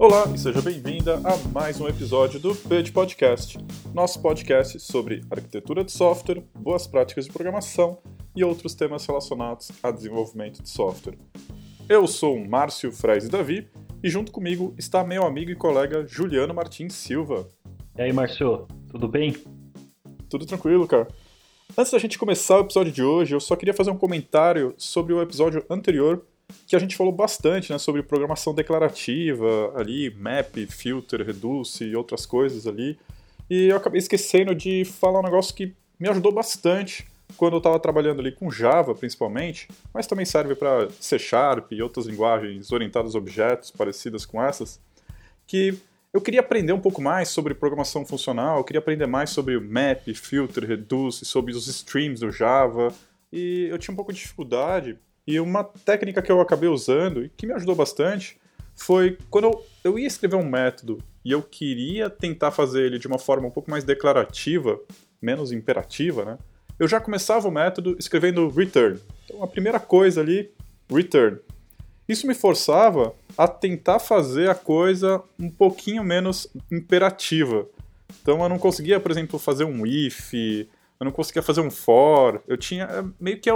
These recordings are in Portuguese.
Olá e seja bem-vinda a mais um episódio do PED Podcast, nosso podcast sobre arquitetura de software, boas práticas de programação e outros temas relacionados a desenvolvimento de software. Eu sou o Márcio Freire Davi e junto comigo está meu amigo e colega Juliano Martins Silva. E aí, Márcio, tudo bem? Tudo tranquilo, cara. Antes da gente começar o episódio de hoje, eu só queria fazer um comentário sobre o episódio anterior que a gente falou bastante né, sobre programação declarativa ali, map, filter, reduce e outras coisas ali. E eu acabei esquecendo de falar um negócio que me ajudou bastante quando eu estava trabalhando ali com Java, principalmente, mas também serve para C Sharp e outras linguagens orientadas a objetos parecidas com essas, que eu queria aprender um pouco mais sobre programação funcional, eu queria aprender mais sobre map, filter, reduce, sobre os streams do Java, e eu tinha um pouco de dificuldade e uma técnica que eu acabei usando e que me ajudou bastante foi quando eu, eu ia escrever um método e eu queria tentar fazer ele de uma forma um pouco mais declarativa, menos imperativa, né? Eu já começava o método escrevendo return. Então a primeira coisa ali, return. Isso me forçava a tentar fazer a coisa um pouquinho menos imperativa. Então eu não conseguia, por exemplo, fazer um if, eu não conseguia fazer um for, eu tinha é, meio que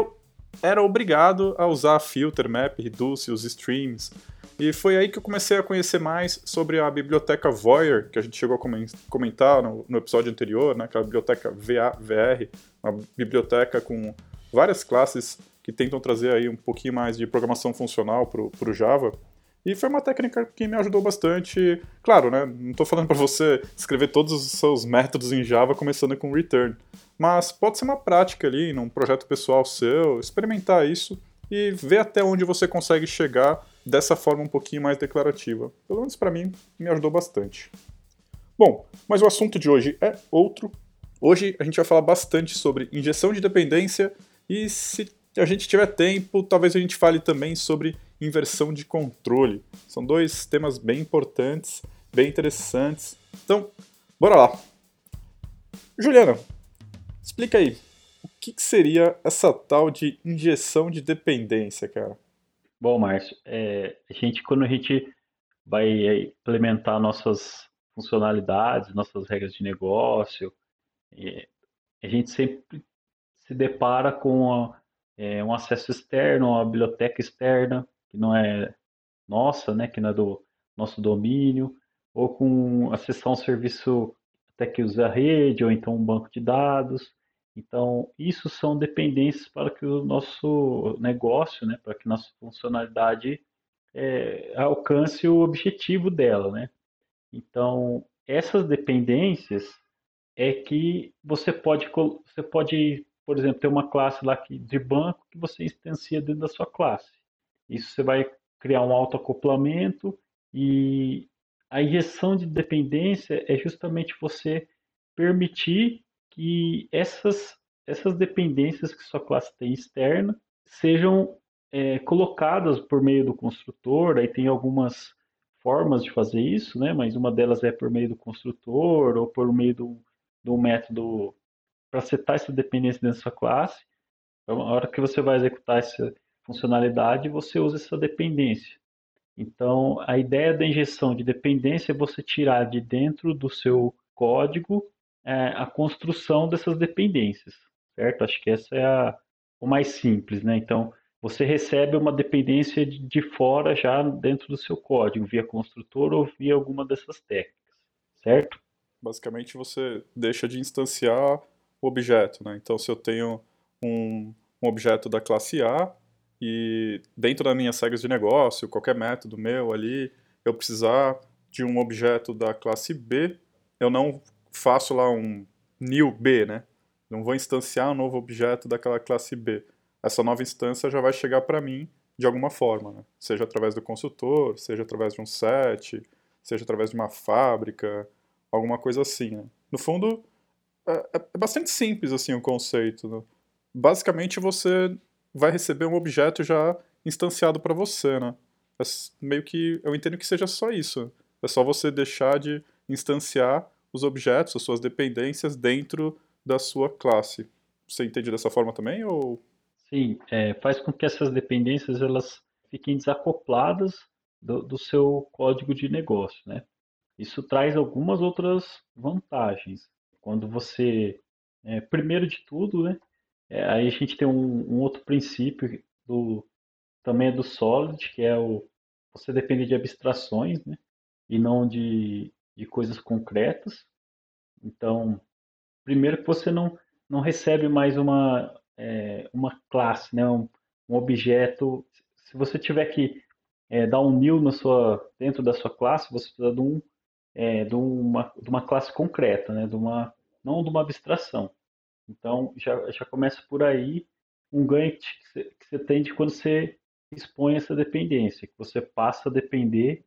era obrigado a usar filter, map, reduce, os streams. E foi aí que eu comecei a conhecer mais sobre a biblioteca Voyer, que a gente chegou a comentar no, no episódio anterior, né, que a biblioteca VAVR, uma biblioteca com várias classes que tentam trazer aí um pouquinho mais de programação funcional para o Java. E foi uma técnica que me ajudou bastante. Claro, né? Não estou falando para você escrever todos os seus métodos em Java começando com return. Mas pode ser uma prática ali, num projeto pessoal seu, experimentar isso e ver até onde você consegue chegar dessa forma um pouquinho mais declarativa. Pelo menos para mim, me ajudou bastante. Bom, mas o assunto de hoje é outro. Hoje a gente vai falar bastante sobre injeção de dependência e se a gente tiver tempo, talvez a gente fale também sobre inversão de controle. São dois temas bem importantes, bem interessantes. Então, bora lá. Juliana, explica aí, o que, que seria essa tal de injeção de dependência, cara? Bom, Márcio, é, a gente, quando a gente vai implementar nossas funcionalidades, nossas regras de negócio, é, a gente sempre se depara com a, é, um acesso externo, uma biblioteca externa, que não é nossa, né, que não é do nosso domínio, ou com acessar um serviço até que usa a rede, ou então um banco de dados. Então, isso são dependências para que o nosso negócio, né, para que nossa funcionalidade é, alcance o objetivo dela, né? Então, essas dependências é que você pode, você pode, por exemplo, ter uma classe lá de banco que você instancia dentro da sua classe. Isso você vai criar um autoacoplamento e a injeção de dependência é justamente você permitir que essas, essas dependências que sua classe tem externa sejam é, colocadas por meio do construtor. Aí tem algumas formas de fazer isso, né? mas uma delas é por meio do construtor ou por meio do, do método para setar essa dependência dentro da sua classe. Então, a hora que você vai executar essa, funcionalidade, você usa essa dependência. Então, a ideia da injeção de dependência é você tirar de dentro do seu código é, a construção dessas dependências, certo? Acho que essa é a, o mais simples, né? Então, você recebe uma dependência de, de fora já dentro do seu código, via construtor ou via alguma dessas técnicas, certo? Basicamente, você deixa de instanciar o objeto, né? Então, se eu tenho um, um objeto da classe A, e dentro das minhas regras de negócio, qualquer método meu ali, eu precisar de um objeto da classe B, eu não faço lá um new B, né? Não vou instanciar um novo objeto daquela classe B. Essa nova instância já vai chegar para mim de alguma forma, né? seja através do consultor, seja através de um set, seja através de uma fábrica, alguma coisa assim. Né? No fundo, é, é, bastante simples assim o conceito. Né? Basicamente, você vai receber um objeto já instanciado para você, né? É meio que eu entendo que seja só isso. É só você deixar de instanciar os objetos, as suas dependências dentro da sua classe. Você entende dessa forma também ou? Sim, é, faz com que essas dependências elas fiquem desacopladas do, do seu código de negócio, né? Isso traz algumas outras vantagens. Quando você, é, primeiro de tudo, né? É, aí a gente tem um, um, outro princípio do também é do Solid, que é o você depende de abstrações, né? E não de, de coisas concretas. Então, primeiro que você não não recebe mais uma é, uma classe, né? Um, um objeto. Se você tiver que é, dar um new na sua, dentro da sua classe, você precisa de, um, é, de, uma, de uma classe concreta, né? de uma, não de uma abstração. Então, já, já começa por aí um ganho que você, que você tem de quando você expõe essa dependência, que você passa a depender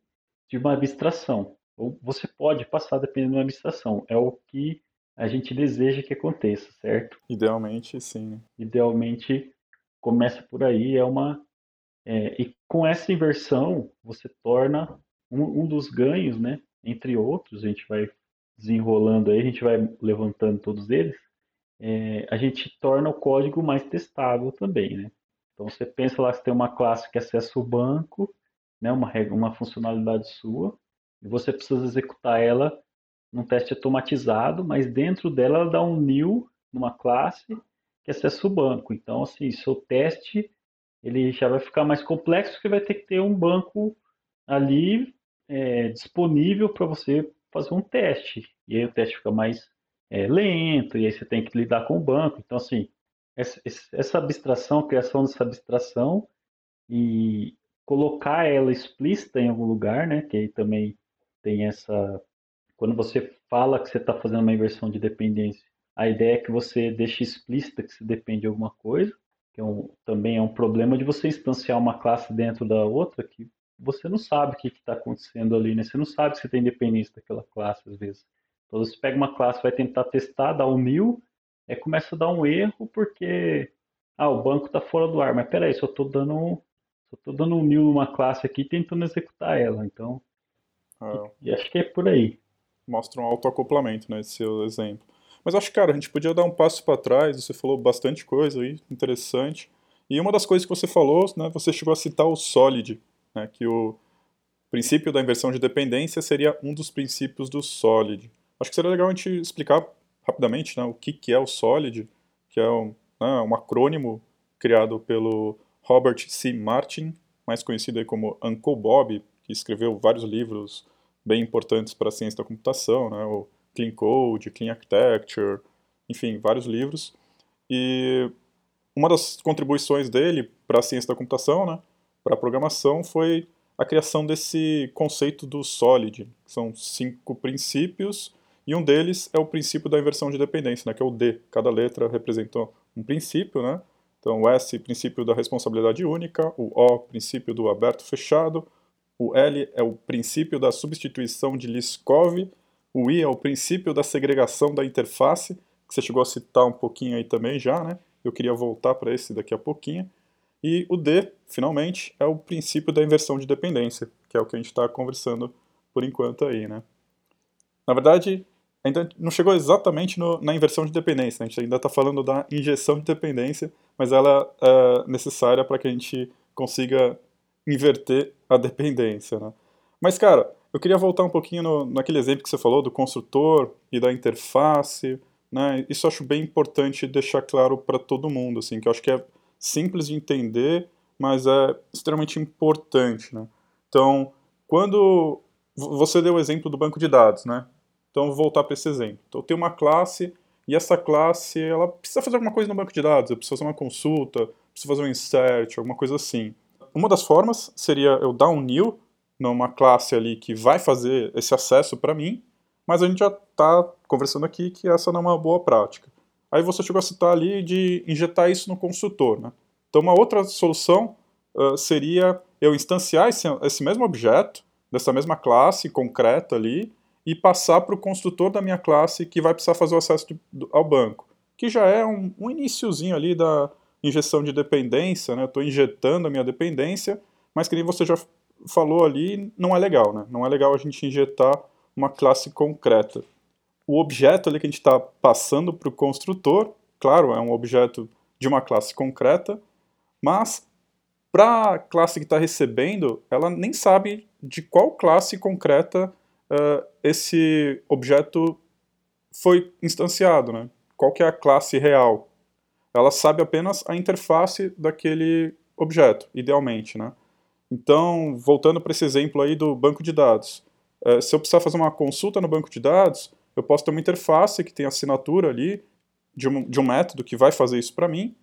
de uma abstração. Ou você pode passar a depender de uma abstração. É o que a gente deseja que aconteça, certo? Idealmente, sim. Idealmente, começa por aí, é uma é, e com essa inversão, você torna um, um, dos ganhos, né, entre outros, a gente vai desenrolando aí, a gente vai levantando todos eles, é, a gente torna o código mais testável também, né? Então você pensa lá que tem uma classe que acessa o banco, né, uma, uma funcionalidade sua, e você precisa executar ela num teste automatizado, mas dentro dela ela dá um new numa classe que acessa o banco. Então, assim, seu teste ele já vai ficar mais complexo porque vai ter que ter um banco ali é, disponível para você fazer um teste. E aí o teste fica mais é, lento, e aí você tem que lidar com o banco. Então, assim, essa, essa abstração, criação dessa abstração e colocar ela explícita em algum lugar, né? Que aí também tem essa. Quando você fala que você está fazendo uma inversão de dependência, a ideia é que você deixe explícita que você depende de alguma coisa que é um, também é um problema de você instanciar uma classe dentro da outra que você não sabe o que está acontecendo ali, né? Você não sabe se tem dependência daquela classe às vezes. Então você pega uma classe, vai tentar testar, dá um mil, aí começa a dar um erro porque ah, o banco está fora do ar, mas peraí, só estou dando só tô dando um mil numa classe aqui tentando executar ela, então ah. e, e acho que é por aí. Mostra um autoacoplamento, né, esse seu exemplo. Mas acho, cara, a gente podia dar um passo para trás, você falou bastante coisa aí, interessante. E uma das coisas que você falou, né, você chegou a citar o Solid, né, que o princípio da inversão de dependência seria um dos princípios do Solid. Acho que seria legal a gente explicar rapidamente né, o que, que é o Solid, que é um, né, um acrônimo criado pelo Robert C. Martin, mais conhecido aí como Uncle Bob, que escreveu vários livros bem importantes para a ciência da computação, né, o Clean Code, Clean Architecture, enfim, vários livros. E uma das contribuições dele para a ciência da computação, né, para a programação, foi a criação desse conceito do SOLID. São cinco princípios e um deles é o princípio da inversão de dependência, né, que é o D. Cada letra representa um princípio, né? Então, o S, princípio da responsabilidade única, o O, princípio do aberto-fechado, o L é o princípio da substituição de Liskov o I é o princípio da segregação da interface, que você chegou a citar um pouquinho aí também já, né? Eu queria voltar para esse daqui a pouquinho. E o D, finalmente, é o princípio da inversão de dependência, que é o que a gente está conversando por enquanto aí, né? Na verdade, ainda não chegou exatamente no, na inversão de dependência, né? a gente ainda está falando da injeção de dependência, mas ela é necessária para que a gente consiga inverter a dependência, né? Mas, cara, eu queria voltar um pouquinho no, naquele exemplo que você falou do construtor e da interface. Né? Isso acho bem importante deixar claro para todo mundo, assim, que eu acho que é simples de entender, mas é extremamente importante. Né? Então, quando você deu o exemplo do banco de dados, né? Então, vou voltar para esse exemplo. Então, eu tenho uma classe e essa classe ela precisa fazer alguma coisa no banco de dados, eu preciso fazer uma consulta, preciso fazer um insert, alguma coisa assim. Uma das formas seria eu dar um new numa classe ali que vai fazer esse acesso para mim, mas a gente já está conversando aqui que essa não é uma boa prática. Aí você chegou a citar ali de injetar isso no construtor. Né? Então, uma outra solução uh, seria eu instanciar esse, esse mesmo objeto, dessa mesma classe concreta ali, e passar para o construtor da minha classe que vai precisar fazer o acesso de, ao banco, que já é um, um iníciozinho ali da injeção de dependência, né? estou injetando a minha dependência, mas que nem você já falou ali não é legal, né? Não é legal a gente injetar uma classe concreta. O objeto ali que a gente está passando para o construtor, claro, é um objeto de uma classe concreta, mas para a classe que está recebendo, ela nem sabe de qual classe concreta uh, esse objeto foi instanciado, né? Qual que é a classe real? Ela sabe apenas a interface daquele objeto, idealmente, né? Então, voltando para esse exemplo aí do banco de dados, uh, se eu precisar fazer uma consulta no banco de dados, eu posso ter uma interface que tem assinatura ali de um, de um método que vai fazer isso para mim.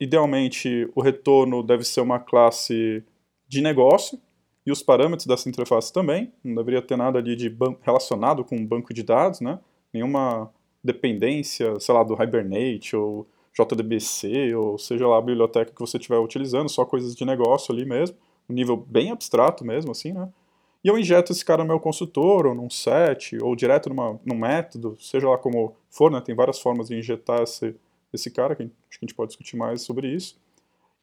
Idealmente, o retorno deve ser uma classe de negócio, e os parâmetros dessa interface também. Não deveria ter nada ali de relacionado com um banco de dados, né? Nenhuma dependência, sei lá, do Hibernate ou JDBC, ou seja lá a biblioteca que você estiver utilizando, só coisas de negócio ali mesmo, um nível bem abstrato mesmo, assim, né? E eu injeto esse cara no meu consultor, ou num set, ou direto numa, num método, seja lá como for, né? Tem várias formas de injetar esse, esse cara, que acho que a gente pode discutir mais sobre isso.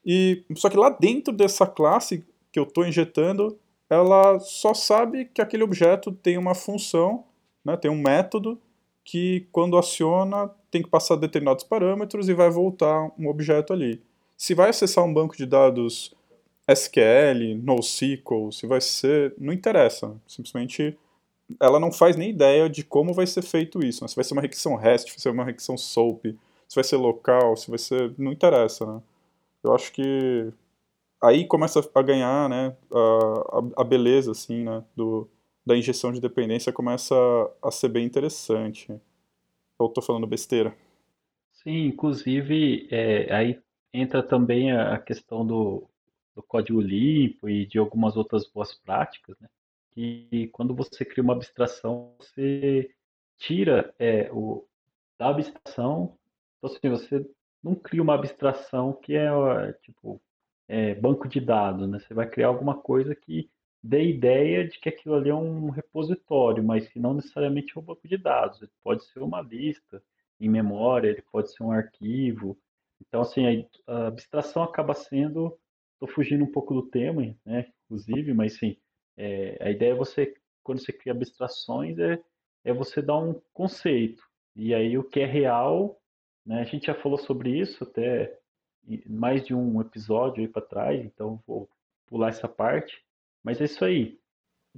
E, só que lá dentro dessa classe, que eu estou injetando, ela só sabe que aquele objeto tem uma função, né, tem um método que quando aciona tem que passar determinados parâmetros e vai voltar um objeto ali. Se vai acessar um banco de dados SQL, NoSQL, se vai ser, não interessa, simplesmente ela não faz nem ideia de como vai ser feito isso, né? se vai ser uma requisição REST, se vai ser uma requisição SOAP, se vai ser local, se vai ser, não interessa, né? Eu acho que aí começa a ganhar, né, a, a beleza, assim, né, do, da injeção de dependência começa a, ser bem interessante. Eu estou falando besteira. Sim, inclusive, é, aí entra também a questão do, do código limpo e de algumas outras boas práticas, né? Que quando você cria uma abstração, você tira é, o, da abstração, então assim, você não cria uma abstração que é tipo é, banco de dados, né? Você vai criar alguma coisa que dê ideia de que aquilo ali é um repositório, mas que não necessariamente é um banco de dados. Ele pode ser uma lista em memória, ele pode ser um arquivo. Então, assim, a, abstração acaba sendo. Estou fugindo um pouco do tema, né? Inclusive, mas sim, é, a ideia é você, quando você cria abstrações, é, é você dar um conceito. E aí o que é real, né? A gente já falou sobre isso até mais de um episódio aí para trás, então vou pular essa parte. Mas é isso aí.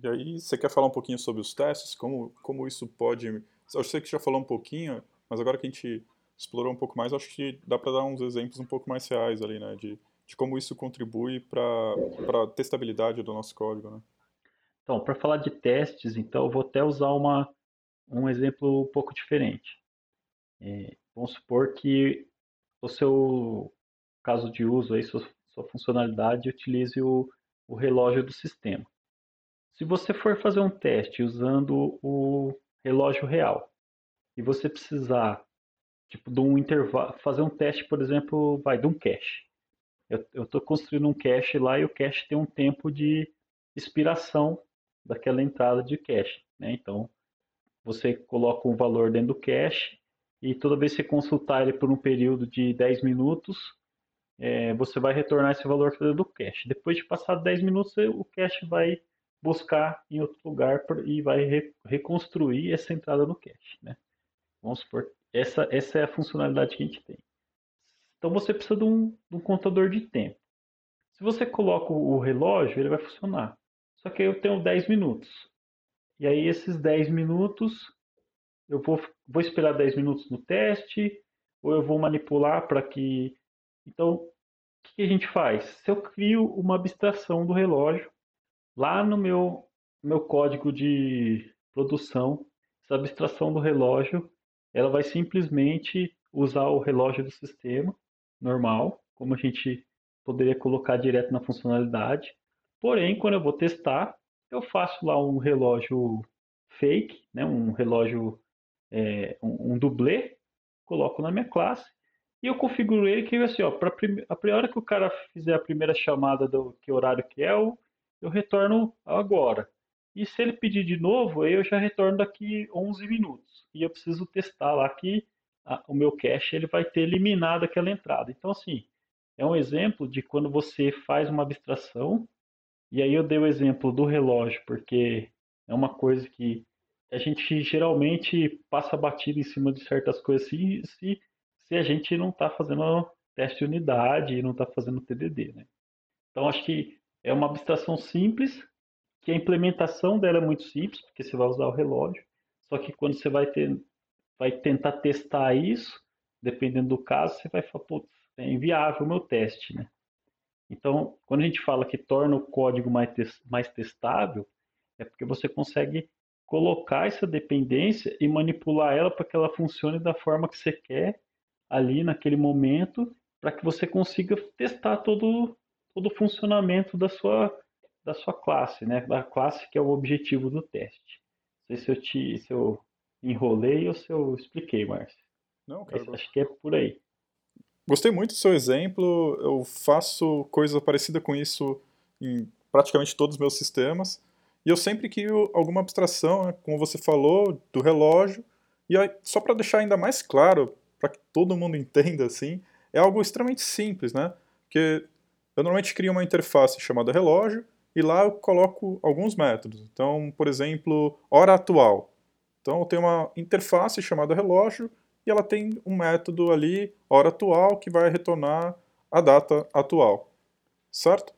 E aí, você quer falar um pouquinho sobre os testes? Como, como isso pode. Eu sei que já falou um pouquinho, mas agora que a gente explorou um pouco mais, acho que dá para dar uns exemplos um pouco mais reais ali, né? De, de como isso contribui para a testabilidade do nosso código, né? Então, para falar de testes, então, eu vou até usar uma, um exemplo um pouco diferente. É, vamos supor que o seu caso de uso, aí, sua, sua funcionalidade, utilize o, o relógio do sistema. Se você for fazer um teste usando o relógio real e você precisar tipo de um intervalo, fazer um teste, por exemplo, vai de um cache. Eu estou construindo um cache lá e o cache tem um tempo de expiração daquela entrada de cache. Né? Então, você coloca um valor dentro do cache e toda vez que você consultar ele por um período de 10 minutos, é, você vai retornar esse valor do cache. Depois de passar 10 minutos, o cache vai buscar em outro lugar e vai re, reconstruir essa entrada no cache. Né? Vamos supor, essa, essa é a funcionalidade que a gente tem. Então você precisa de um, de um contador de tempo. Se você coloca o relógio, ele vai funcionar. Só que eu tenho 10 minutos. E aí esses 10 minutos, eu vou, vou esperar 10 minutos no teste, ou eu vou manipular para que então, o que a gente faz? Se eu crio uma abstração do relógio, lá no meu, meu código de produção, essa abstração do relógio, ela vai simplesmente usar o relógio do sistema normal, como a gente poderia colocar direto na funcionalidade. Porém, quando eu vou testar, eu faço lá um relógio fake, né, um relógio, é, um, um dublê, coloco na minha classe e eu configuro ele que assim, ó, pra prime... a priori que o cara fizer a primeira chamada do que horário que é, eu, eu retorno agora. E se ele pedir de novo, eu já retorno daqui 11 minutos. E eu preciso testar lá que a, o meu cache ele vai ter eliminado aquela entrada. Então, assim, é um exemplo de quando você faz uma abstração. E aí eu dei o exemplo do relógio, porque é uma coisa que a gente geralmente passa batida em cima de certas coisas assim, se se a gente não está fazendo teste de unidade e não está fazendo TDD, né? Então, acho que é uma abstração simples, que a implementação dela é muito simples, porque você vai usar o relógio, só que quando você vai, ter, vai tentar testar isso, dependendo do caso, você vai falar, putz, é inviável o meu teste, né? Então, quando a gente fala que torna o código mais, mais testável, é porque você consegue colocar essa dependência e manipular ela para que ela funcione da forma que você quer ali naquele momento, para que você consiga testar todo, todo o funcionamento da sua, da sua classe, né? Da classe que é o objetivo do teste. Não sei se eu, te, se eu enrolei ou se eu expliquei, Márcio. Não, cara. Acho que é por aí. Gostei muito do seu exemplo. Eu faço coisa parecida com isso em praticamente todos os meus sistemas. E eu sempre crio alguma abstração, né, como você falou, do relógio. E aí, só para deixar ainda mais claro, para que todo mundo entenda assim, é algo extremamente simples, né? Porque eu normalmente crio uma interface chamada relógio e lá eu coloco alguns métodos. Então, por exemplo, hora atual. Então, eu tenho uma interface chamada relógio e ela tem um método ali, hora atual, que vai retornar a data atual, certo?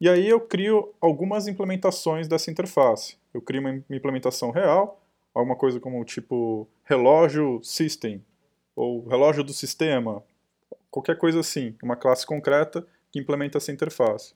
E aí eu crio algumas implementações dessa interface. Eu crio uma implementação real, alguma coisa como tipo relógio system, ou relógio do sistema, qualquer coisa assim, uma classe concreta que implementa essa interface.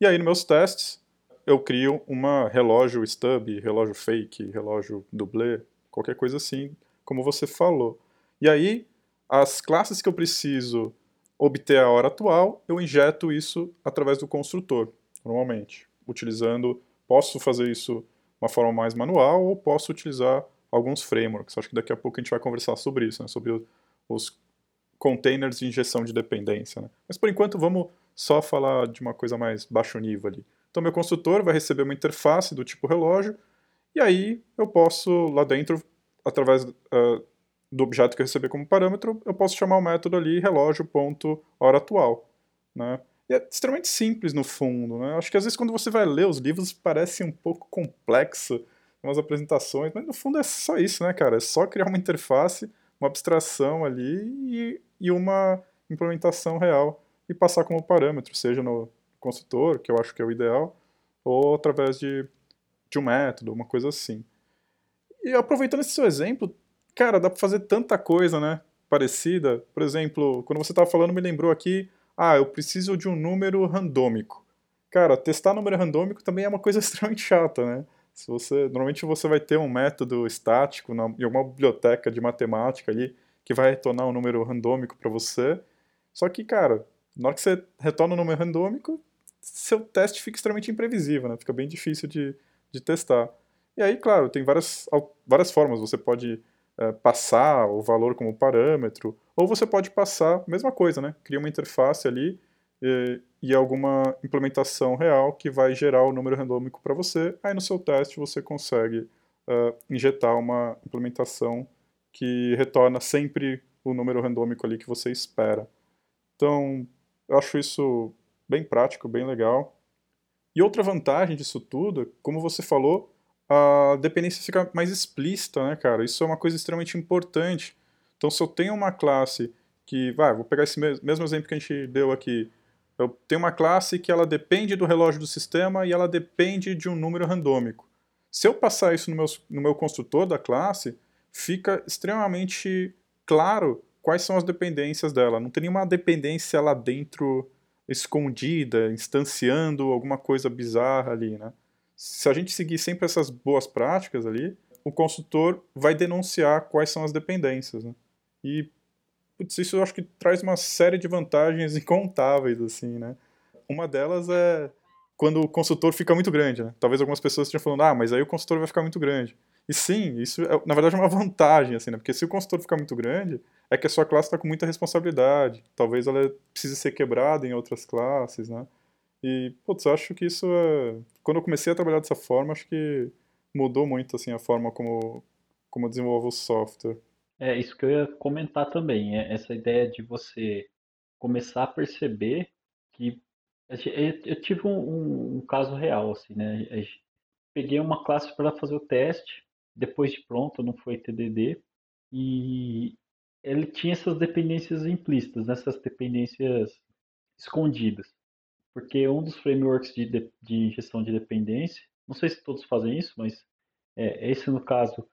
E aí nos meus testes, eu crio uma relógio stub, relógio fake, relógio dublê, qualquer coisa assim, como você falou. E aí, as classes que eu preciso obter a hora atual, eu injeto isso através do construtor, normalmente, utilizando, posso fazer isso de uma forma mais manual ou posso utilizar alguns frameworks. Acho que daqui a pouco a gente vai conversar sobre isso, né, sobre os containers de injeção de dependência. Né. Mas por enquanto vamos só falar de uma coisa mais baixo nível ali. Então meu construtor vai receber uma interface do tipo relógio e aí eu posso lá dentro, através uh, do objeto que eu receber como parâmetro, eu posso chamar o método ali relógio.hora atual. Né? E é extremamente simples no fundo. Né? Acho que às vezes quando você vai ler os livros parece um pouco complexo, umas apresentações, mas no fundo é só isso, né, cara? É só criar uma interface, uma abstração ali e, e uma implementação real e passar como parâmetro, seja no consultor, que eu acho que é o ideal, ou através de, de um método, uma coisa assim. E aproveitando esse seu exemplo, cara, dá para fazer tanta coisa, né? Parecida. Por exemplo, quando você estava falando, me lembrou aqui, ah, eu preciso de um número randômico. Cara, testar número randômico também é uma coisa extremamente chata, né? Se você, normalmente você vai ter um método estático na, em alguma biblioteca de matemática ali que vai retornar um número randômico para você. Só que, cara, na hora que você retorna um número randômico, seu teste fica extremamente imprevisível, né? Fica bem difícil de, de testar. E aí, claro, tem várias, várias formas. Você pode é, passar o valor como parâmetro, ou você pode passar, mesma coisa, né? Cria uma interface ali e, e alguma implementação real que vai gerar o número randômico para você. Aí no seu teste você consegue uh, injetar uma implementação que retorna sempre o número randômico ali que você espera. Então, eu acho isso bem prático, bem legal. E outra vantagem disso tudo, como você falou, a dependência fica mais explícita, né, cara? Isso é uma coisa extremamente importante. Então, se eu tenho uma classe que, vai, vou pegar esse mesmo exemplo que a gente deu aqui. Eu tenho uma classe que ela depende do relógio do sistema e ela depende de um número randômico. Se eu passar isso no meu, no meu construtor da classe, fica extremamente claro quais são as dependências dela. Não tem nenhuma dependência lá dentro escondida, instanciando alguma coisa bizarra ali, né? se a gente seguir sempre essas boas práticas ali, o consultor vai denunciar quais são as dependências. Né? E putz, isso eu acho que traz uma série de vantagens incontáveis. assim, né? Uma delas é quando o consultor fica muito grande. Né? Talvez algumas pessoas estejam falando, ah, mas aí o consultor vai ficar muito grande. E sim, isso é, na verdade é uma vantagem, assim, né? porque se o consultor ficar muito grande, é que a sua classe está com muita responsabilidade. Talvez ela precise ser quebrada em outras classes, né? E, putz, eu acho que isso é... Quando eu comecei a trabalhar dessa forma, acho que mudou muito, assim, a forma como, como eu desenvolvo o software. É, isso que eu ia comentar também, é essa ideia de você começar a perceber que... Eu tive um, um caso real, assim, né? Peguei uma classe para fazer o teste, depois de pronto, não foi TDD, e ele tinha essas dependências implícitas, né? dependências escondidas. porque um dos frameworks de, de, de gestão de dependência, não sei se todos fazem isso, mas é, esse no caso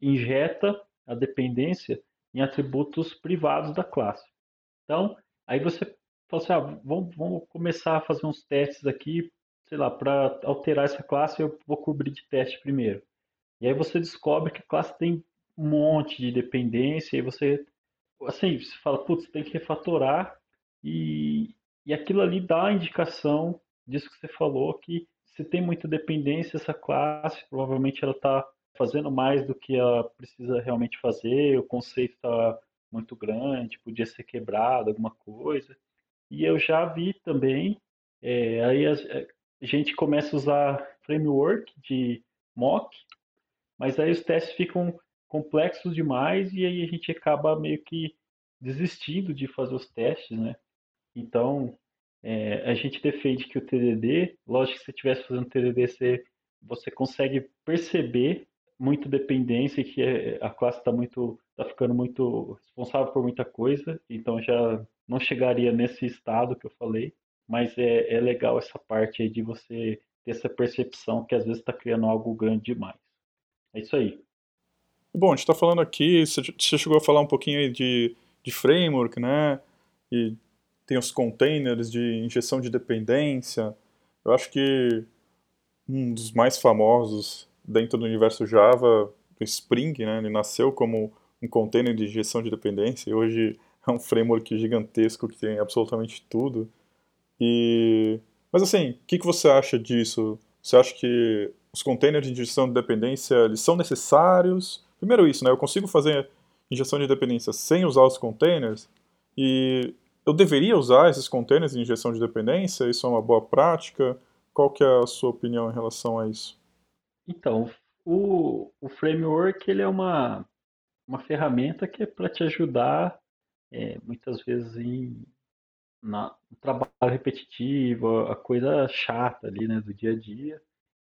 injeta a dependência em atributos privados da classe. Então, aí você fala assim, ah, vamos, vamos começar a fazer uns testes aqui, sei lá, para alterar essa classe eu vou cobrir de teste primeiro. E aí você descobre que a classe tem um monte de dependência e você, assim, você fala, putz, tem que refatorar e, e aquilo ali dá a indicação disso que você falou, que se tem muita dependência, essa classe provavelmente ela está fazendo mais do que ela precisa realmente fazer, o conceito está muito grande, podia ser quebrado, alguma coisa. E eu já vi também, é, aí a, gente começa a usar framework de mock, mas aí os testes ficam complexos demais e aí a gente acaba meio que desistindo de fazer os testes, né? Então, é, a gente defende que o TDD, lógico que se você estivesse fazendo TDD, você, você consegue perceber muito dependência que é, a classe está muito está ficando muito responsável por muita coisa então já não chegaria nesse estado que eu falei mas é, é legal essa parte aí de você ter essa percepção que às vezes está criando algo grande demais. É isso aí. Bom a gente está falando aqui você chegou a falar um pouquinho de, de framework né? E tem os containers de injeção de dependência. Eu acho que um dos mais famosos dentro do universo Java, do Spring, né? Ele nasceu como um container de gestão de dependência e hoje é um framework gigantesco que tem absolutamente tudo. E mas assim, o que, que você acha disso? Você acha que os containers de gestão de dependência eles são necessários? Primeiro isso, né? Eu consigo fazer injeção de dependência sem usar os containers e eu deveria usar esses containers de injeção de dependência? Isso é uma boa prática? Qual que é a sua opinião em relação a isso? Então, o, o framework ele é uma, uma ferramenta que é para te ajudar é, muitas vezes em na, no trabalho repetitivo, a coisa chata ali, né, do dia a dia.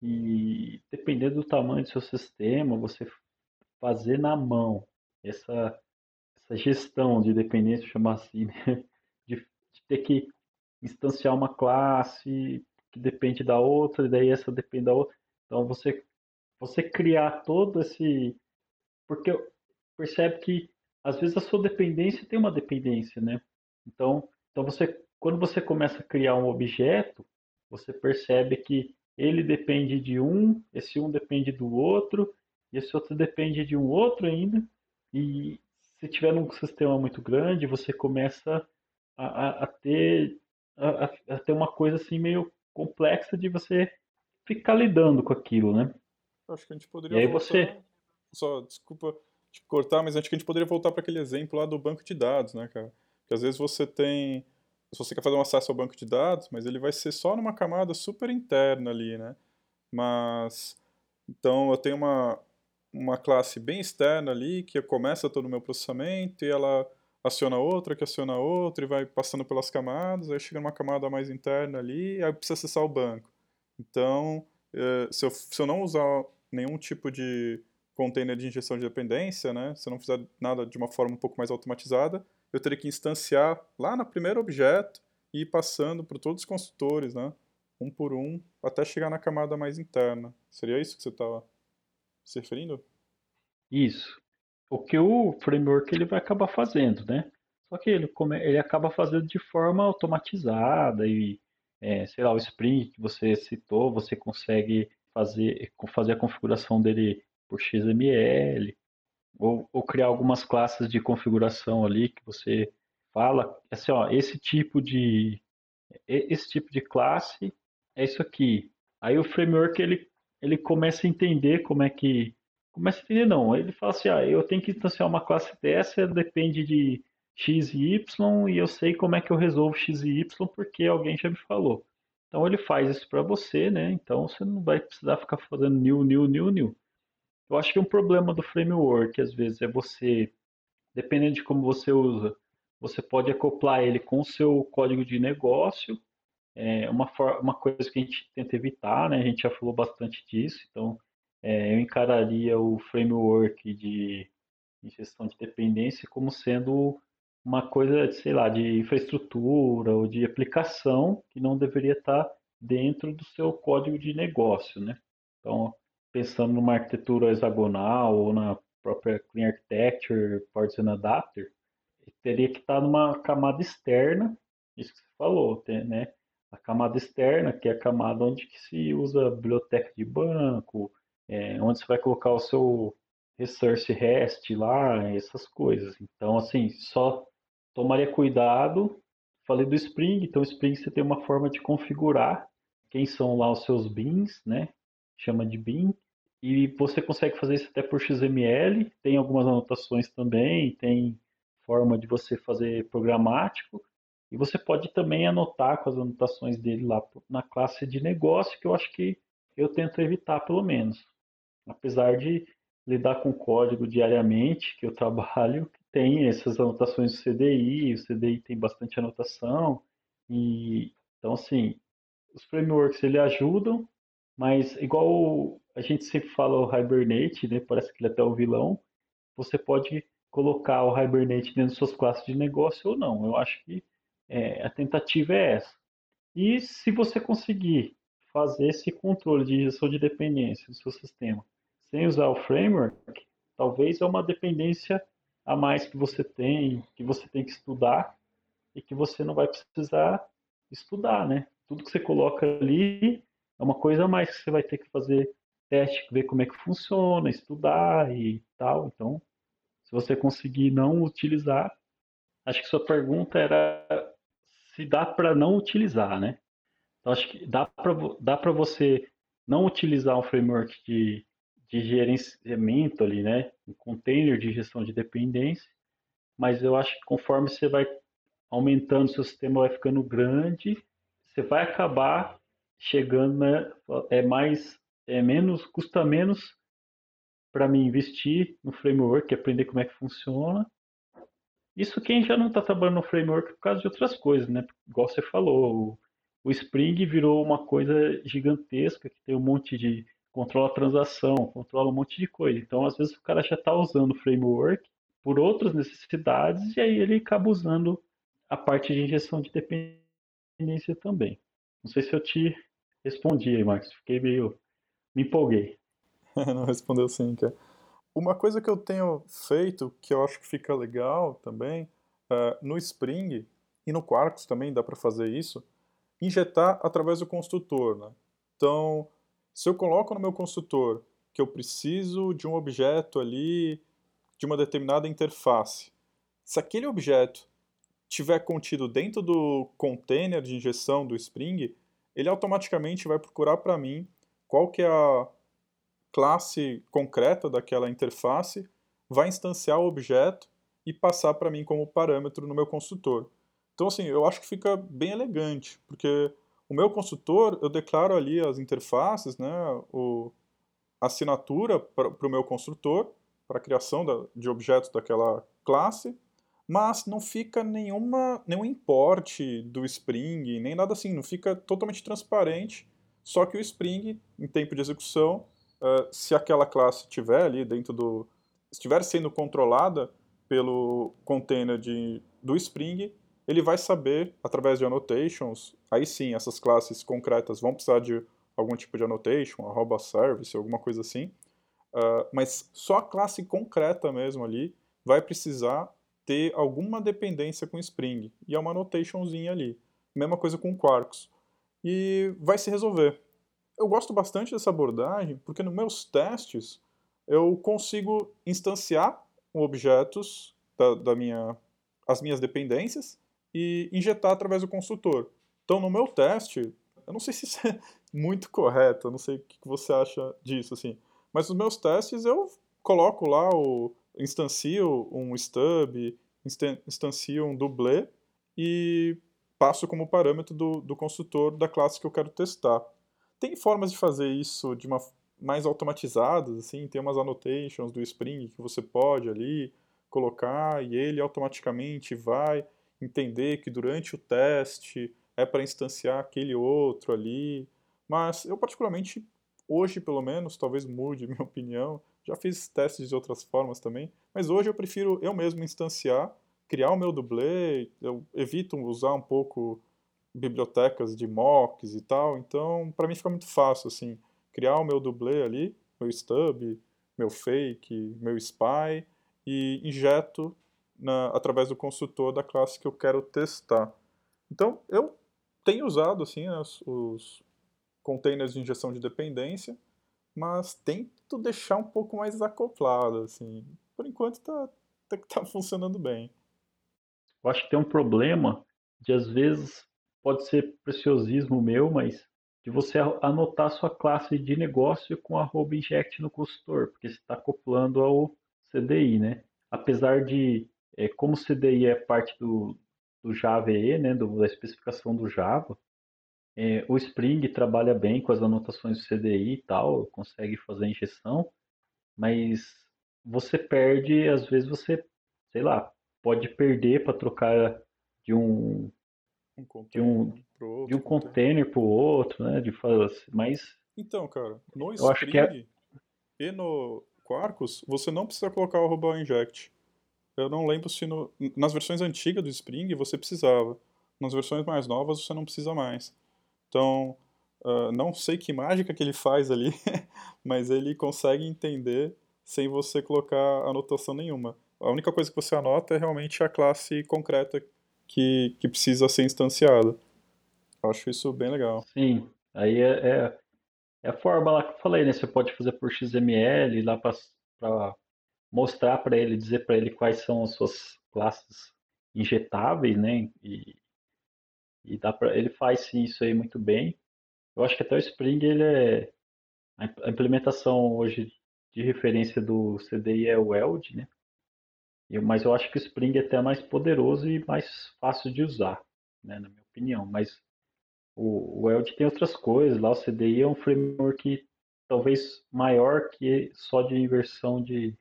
E dependendo do tamanho do seu sistema, você fazer na mão essa, essa gestão de dependência, chamar assim, né, de, de ter que instanciar uma classe que depende da outra, e daí essa depende da outra. Então você você criar todo esse porque percebe que às vezes a sua dependência tem uma dependência, né? Então, então você quando você começa a criar um objeto, você percebe que ele depende de um, esse um depende do outro, e esse outro depende de um outro ainda. E se tiver um sistema muito grande, você começa a, a, a ter a, a, ter uma coisa assim meio complexa de você ficar lidando com aquilo, né? Acho que a gente poderia. E aí voltar... você. Só, desculpa te cortar, mas acho que a gente poderia voltar para aquele exemplo lá do banco de dados, né, cara? Que às vezes você tem. Se você quer fazer um acesso ao banco de dados, mas ele vai ser só numa camada super interna ali, né? Mas. Então eu tenho uma, uma classe bem externa ali que começa todo o meu processamento e ela aciona outra, que aciona outra e vai passando pelas camadas, aí chega numa camada mais interna ali e aí precisa acessar o banco. Então, eh, se eu, se eu não usar nenhum tipo de container de injeção de dependência, né, se eu não fizer nada de uma forma um pouco mais automatizada, eu teria que instanciar lá no primeiro objeto e ir passando por todos os construtores, né, um por um, até chegar na camada mais interna. Seria isso que você estava se referindo? Isso. O que o framework ele vai acabar fazendo, né? Só que ele, ele acaba fazendo de forma automatizada e é, sei lá, o Spring que você citou, você consegue fazer, fazer a configuração dele por XML, ou, ou criar algumas classes de configuração ali que você fala, assim, ó, esse tipo de esse tipo de classe é isso aqui. Aí o framework ele, ele começa a entender como é que começa a entender não, ele fala assim, ah, eu tenho que instanciar uma classe dessa, depende de x e y e eu sei como é que eu resolvo x e y porque alguém já me falou. Então ele faz isso para você, né? Então você não vai precisar ficar fazendo new, new, new, new. Eu acho que um problema do framework às vezes é você, dependendo de como você usa, você pode acoplar ele com o seu código de negócio. É uma, uma coisa que a gente tenta evitar, né? A gente já falou bastante disso, então é, eu encararia o framework de, de gestão de dependência como sendo uma coisa, sei lá, de infraestrutura ou de aplicação que não deveria estar dentro do seu código de negócio, né? Então, pensando numa arquitetura hexagonal ou na própria Clean Architecture, Partisan Adapter, teria que estar numa camada externa, isso que você falou, né? A camada externa, que é a camada onde se usa biblioteca de banco, é, onde você vai colocar o seu resource REST lá, essas coisas. Então, assim, só tomaria cuidado. Falei do Spring, então Spring você tem uma forma de configurar quem são lá os seus bins, né? Chama de bin. E você consegue fazer isso até por XML. Tem algumas anotações também, tem forma de você fazer programático. E você pode também anotar com as anotações dele lá na classe de negócio, que eu acho que eu tento evitar pelo menos. Apesar de lidar com código diariamente, que eu trabalho, tem essas anotações do CDI, o CDI tem bastante anotação, e então assim, os frameworks ele ajudam, mas igual a gente sempre fala o Hibernate, né, parece que ele é até o vilão, você pode colocar o Hibernate dentro de suas classes de negócio ou não. Eu acho que é, a tentativa é essa. E se você conseguir fazer esse controle de injeção de dependência do seu sistema sem usar o framework, talvez é uma dependência a mais que você tem, que você tem que estudar e que você não vai precisar estudar, né? Tudo que você coloca ali é uma coisa a mais que você vai ter que fazer teste, ver como é que funciona, estudar e tal. Então, se você conseguir não utilizar, acho que sua pergunta era se dá para não utilizar, né? Então, acho que dá para dá você não utilizar um framework de de gerenciamento ali, né? Um container de gestão de dependência. Mas eu acho que conforme você vai aumentando, seu sistema vai ficando grande, você vai acabar chegando, né? É mais, é menos, custa menos para mim investir no framework, aprender como é que funciona. Isso quem já não está trabalhando no framework por causa de outras coisas, né? Igual você falou, o, o Spring virou uma coisa gigantesca que tem um monte de controla a transação, controla um monte de coisa. Então, às vezes, o cara já está usando o framework por outras necessidades e aí ele acaba usando a parte de injeção de dependência também. Não sei se eu te respondi aí, Marcos. Fiquei meio. Me empolguei. Não respondeu sim, cara. Uma coisa que eu tenho feito, que eu acho que fica legal também, uh, no Spring e no Quarkus também dá para fazer isso, injetar através do construtor. Né? Então, se eu coloco no meu construtor que eu preciso de um objeto ali de uma determinada interface, se aquele objeto tiver contido dentro do container de injeção do Spring, ele automaticamente vai procurar para mim qual que é a classe concreta daquela interface, vai instanciar o objeto e passar para mim como parâmetro no meu construtor. Então, assim, eu acho que fica bem elegante, porque o meu consultor, eu declaro ali as interfaces, né, o, a assinatura para o meu construtor, para a criação da, de objetos daquela classe, mas não fica nenhuma, nenhum importe do Spring, nem nada assim, não fica totalmente transparente, só que o Spring, em tempo de execução, uh, se aquela classe estiver ali dentro do... estiver sendo controlada pelo container de, do Spring, ele vai saber, através de annotations, aí sim, essas classes concretas vão precisar de algum tipo de annotation, arroba service, alguma coisa assim, uh, mas só a classe concreta mesmo ali vai precisar ter alguma dependência com Spring, e é uma annotationzinha ali. Mesma coisa com Quarkus. E vai se resolver. Eu gosto bastante dessa abordagem, porque nos meus testes eu consigo instanciar objetos da, da minha, as minhas dependências, e injetar através do consultor. Então, no meu teste, eu não sei se isso é muito correto, eu não sei o que você acha disso, assim, mas nos meus testes eu coloco lá o instancio um stub, instancio um dublê e passo como parâmetro do, do consultor da classe que eu quero testar. Tem formas de fazer isso de uma mais automatizadas, assim, tem umas annotations do Spring que você pode ali colocar e ele automaticamente vai entender que durante o teste é para instanciar aquele outro ali. Mas eu, particularmente, hoje pelo menos, talvez mude minha opinião. Já fiz testes de outras formas também, mas hoje eu prefiro eu mesmo instanciar criar o meu dublê, eu evito usar um pouco bibliotecas de mocks e tal, então para mim fica muito fácil assim, criar o meu dublê ali, meu stub, meu fake, meu spy e injeto na, através do construtor da classe que eu quero testar. Então eu tenho usado assim os, os containers de injeção de dependência, mas tento deixar um pouco mais acoplado assim. Por enquanto tá, tá, tá funcionando bem. Eu acho que tem um problema de às vezes pode ser preciosismo meu, mas de você anotar sua classe de negócio com arroba inject no consultor, porque você está acoplando ao CDI, né? Apesar de, é, como o CDI é parte do, do Java EE, né, do, da especificação do Java, é, o Spring trabalha bem com as anotações do CDI e tal, consegue fazer injeção, mas você perde, às vezes você, sei lá, pode perder para trocar de um um de um, outro, de um container para o outro, né? De fazer, mas então, cara, no eu Spring é... e no Quarkus você não precisa colocar o arroba inject. Eu não lembro se no, nas versões antigas do Spring você precisava. Nas versões mais novas você não precisa mais. Então, uh, não sei que mágica que ele faz ali, mas ele consegue entender sem você colocar anotação nenhuma. A única coisa que você anota é realmente a classe concreta que, que precisa ser instanciada. Eu acho isso bem legal. Sim, aí é, é, é, a forma lá que eu falei, né? Você pode fazer por XML lá para mostrar para ele, dizer para ele quais são as suas classes injetáveis, né? E, e dá para ele faz isso aí muito bem. Eu acho que até o Spring ele é a implementação hoje de referência do CDI é o Weld, né? Eu, mas eu acho que o Spring é até mais poderoso e mais fácil de usar, né, na minha opinião. Mas o, o Eld tem outras coisas. Lá o CDI é um framework talvez maior que só de inversão de,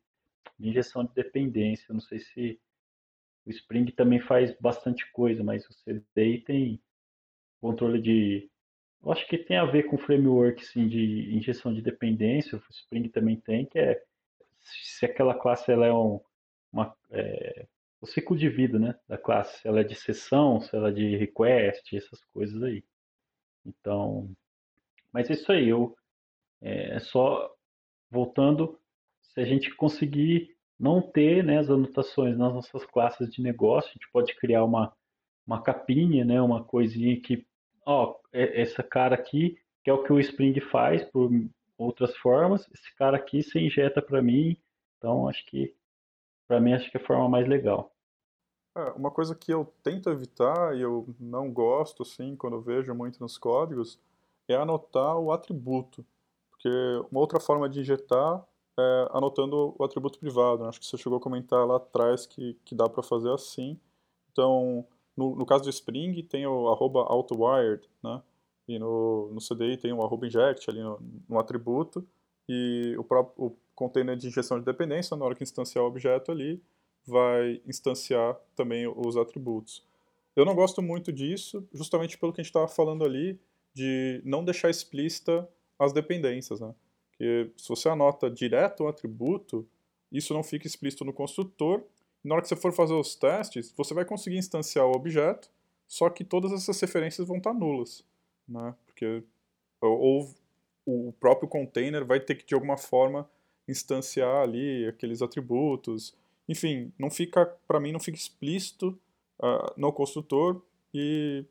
de injeção de dependência. Eu não sei se o Spring também faz bastante coisa, mas o CDI tem controle de. Eu acho que tem a ver com framework sim, de injeção de dependência. O Spring também tem, que é se aquela classe ela é um uma, é, o ciclo de vida né, da classe, se ela é de sessão, se ela é de request, essas coisas aí. Então, mas é isso aí, eu é, é só voltando, se a gente conseguir não ter né, as anotações nas nossas classes de negócio, a gente pode criar uma, uma capinha, né, uma coisinha que, ó, é, essa cara aqui, que é o que o Spring faz por outras formas, esse cara aqui você injeta para mim, então acho que para mim acho que é a forma mais legal. É, uma coisa que eu tento evitar e eu não gosto, assim, quando eu vejo muito nos códigos, é anotar o atributo. Porque uma outra forma de injetar é anotando o atributo privado. Acho que você chegou a comentar lá atrás que, que dá para fazer assim. Então, no, no, caso do Spring, tem o arroba autowired, né? E no, no CDI tem o arroba inject ali no, no atributo. E o próprio o container de injeção de dependência, na hora que instanciar o objeto ali, vai instanciar também os atributos. Eu não gosto muito disso, justamente pelo que a gente estava falando ali, de não deixar explícita as dependências, né? Porque se você anota direto o atributo, isso não fica explícito no construtor. Na hora que você for fazer os testes, você vai conseguir instanciar o objeto, só que todas essas referências vão estar nulas, né? Porque ou o próprio container vai ter que de alguma forma instanciar ali aqueles atributos. Enfim, não fica, para mim, não fica explícito uh, no construtor e,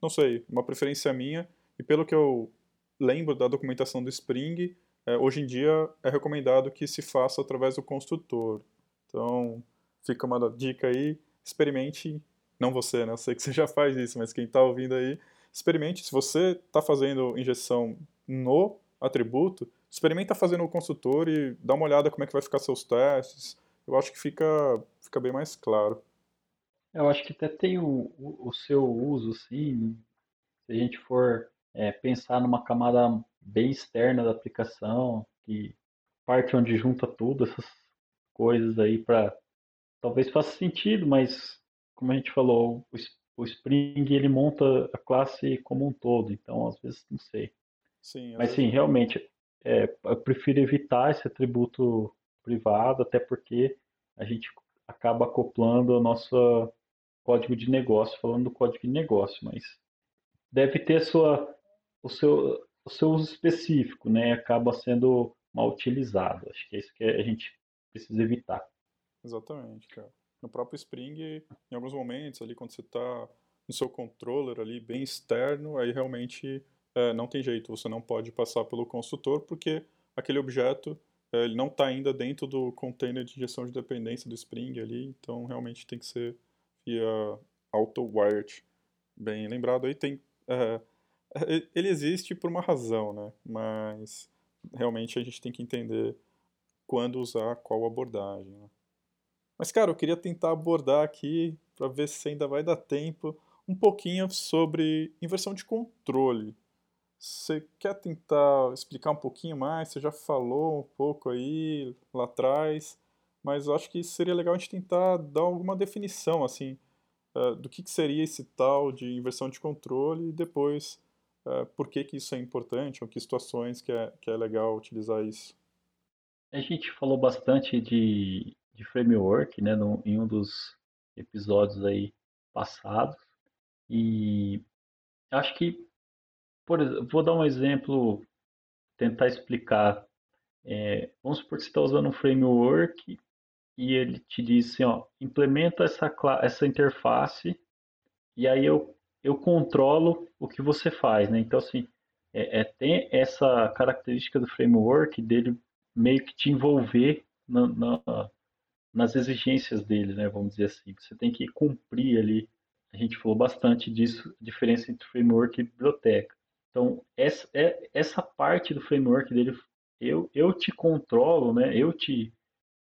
não sei, uma preferência minha. E pelo que eu lembro da documentação do Spring, uh, hoje em dia é recomendado que se faça através do construtor. Então, fica uma dica aí, experimente, não você, né? Eu sei que você já faz isso, mas quem está ouvindo aí, experimente. Se você está fazendo injeção no atributo, experimenta fazendo o consultor e dá uma olhada como é que vai ficar seus testes. Eu acho que fica, fica bem mais claro. Eu acho que até tem o, o, o seu uso, sim. Se a gente for é, pensar numa camada bem externa da aplicação, que parte onde junta tudo, essas coisas aí para talvez faça sentido, mas como a gente falou, o, o Spring ele monta a classe como um todo, então às vezes não sei. Sim, mas sim, realmente é, eu prefiro evitar esse atributo privado, até porque a gente acaba acoplando o nosso código de negócio, falando do código de negócio, mas deve ter sua, o, seu, o seu uso específico, né? Acaba sendo mal utilizado. Acho que é isso que a gente precisa evitar. Exatamente, cara. No próprio Spring, em alguns momentos, ali quando você está no seu controller ali bem externo, aí realmente é, não tem jeito, você não pode passar pelo construtor porque aquele objeto é, ele não está ainda dentro do container de gestão de dependência do Spring ali, então realmente tem que ser via auto-wired. Bem lembrado aí, tem, é ele existe por uma razão, né? mas realmente a gente tem que entender quando usar qual abordagem. Né? Mas, cara, eu queria tentar abordar aqui, para ver se ainda vai dar tempo, um pouquinho sobre inversão de controle. Você quer tentar explicar um pouquinho mais? Você já falou um pouco aí lá atrás, mas eu acho que seria legal a gente tentar dar alguma definição assim uh, do que, que, seria esse tal de inversão de controle e depois uh, por que, que isso é importante ou que situações que é, que é legal utilizar isso. A gente falou bastante de, de framework, né, no, em um dos episódios aí passados. E acho que, por exemplo, vou dar um exemplo, tentar explicar. É, vamos supor que você está usando um framework e ele te diz assim, ó, implementa essa, essa interface e aí eu, eu controlo o que você faz, né? Então, assim, é, é, tem essa característica do framework dele meio que te envolver na, na, nas exigências dele, né? Vamos dizer assim. Você tem que cumprir ali. A gente falou bastante disso, diferença entre framework e biblioteca. Então, essa, é, essa parte do framework dele, eu, eu te controlo, né? Eu te